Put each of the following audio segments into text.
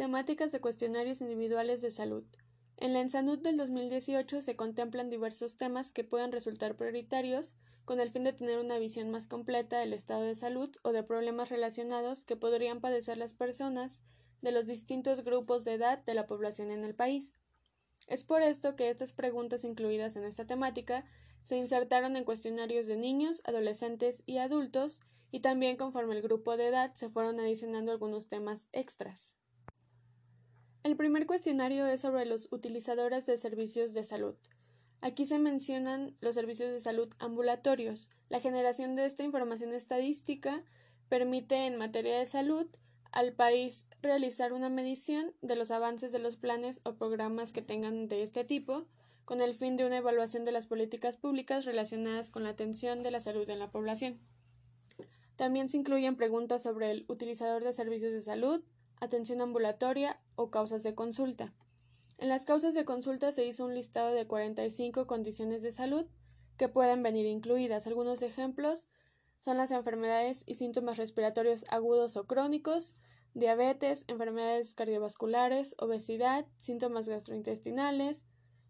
Temáticas de cuestionarios individuales de salud. En la ENSANUD del 2018 se contemplan diversos temas que pueden resultar prioritarios con el fin de tener una visión más completa del estado de salud o de problemas relacionados que podrían padecer las personas de los distintos grupos de edad de la población en el país. Es por esto que estas preguntas incluidas en esta temática se insertaron en cuestionarios de niños, adolescentes y adultos, y también conforme el grupo de edad se fueron adicionando algunos temas extras. El primer cuestionario es sobre los utilizadores de servicios de salud. Aquí se mencionan los servicios de salud ambulatorios. La generación de esta información estadística permite en materia de salud al país realizar una medición de los avances de los planes o programas que tengan de este tipo, con el fin de una evaluación de las políticas públicas relacionadas con la atención de la salud en la población. También se incluyen preguntas sobre el utilizador de servicios de salud, atención ambulatoria o causas de consulta. En las causas de consulta se hizo un listado de 45 condiciones de salud que pueden venir incluidas. Algunos ejemplos son las enfermedades y síntomas respiratorios agudos o crónicos, diabetes, enfermedades cardiovasculares, obesidad, síntomas gastrointestinales,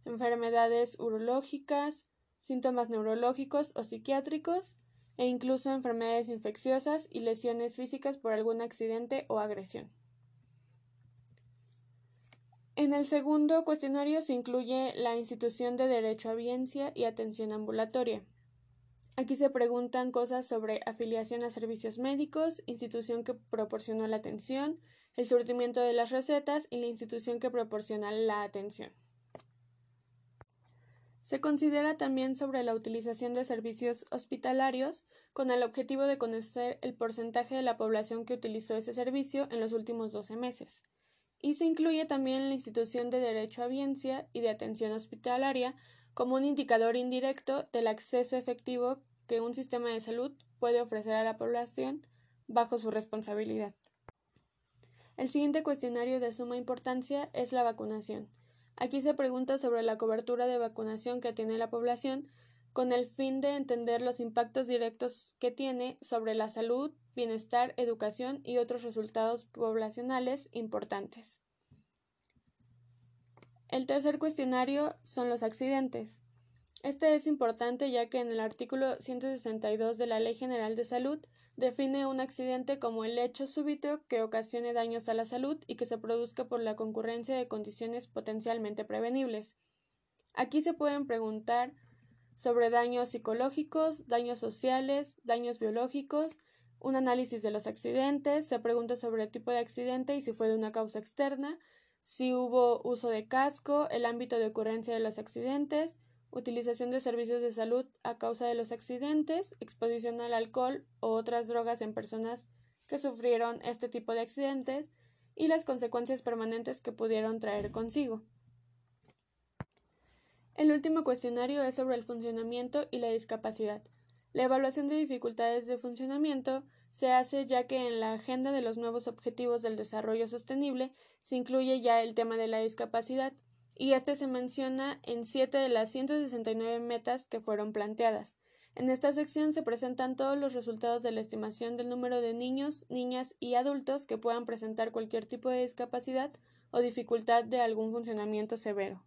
enfermedades urológicas, síntomas neurológicos o psiquiátricos, e incluso enfermedades infecciosas y lesiones físicas por algún accidente o agresión. En el segundo cuestionario se incluye la institución de derecho a audiencia y atención ambulatoria. Aquí se preguntan cosas sobre afiliación a servicios médicos, institución que proporcionó la atención, el surtimiento de las recetas y la institución que proporciona la atención. Se considera también sobre la utilización de servicios hospitalarios con el objetivo de conocer el porcentaje de la población que utilizó ese servicio en los últimos 12 meses y se incluye también la institución de derecho a audiencia y de atención hospitalaria como un indicador indirecto del acceso efectivo que un sistema de salud puede ofrecer a la población bajo su responsabilidad. El siguiente cuestionario de suma importancia es la vacunación. Aquí se pregunta sobre la cobertura de vacunación que tiene la población con el fin de entender los impactos directos que tiene sobre la salud, bienestar, educación y otros resultados poblacionales importantes. El tercer cuestionario son los accidentes. Este es importante ya que en el artículo 162 de la Ley General de Salud define un accidente como el hecho súbito que ocasione daños a la salud y que se produzca por la concurrencia de condiciones potencialmente prevenibles. Aquí se pueden preguntar sobre daños psicológicos, daños sociales, daños biológicos, un análisis de los accidentes, se pregunta sobre el tipo de accidente y si fue de una causa externa, si hubo uso de casco, el ámbito de ocurrencia de los accidentes, utilización de servicios de salud a causa de los accidentes, exposición al alcohol o otras drogas en personas que sufrieron este tipo de accidentes y las consecuencias permanentes que pudieron traer consigo. El último cuestionario es sobre el funcionamiento y la discapacidad. La evaluación de dificultades de funcionamiento se hace ya que en la agenda de los nuevos objetivos del desarrollo sostenible se incluye ya el tema de la discapacidad, y este se menciona en siete de las 169 metas que fueron planteadas. En esta sección se presentan todos los resultados de la estimación del número de niños, niñas y adultos que puedan presentar cualquier tipo de discapacidad o dificultad de algún funcionamiento severo.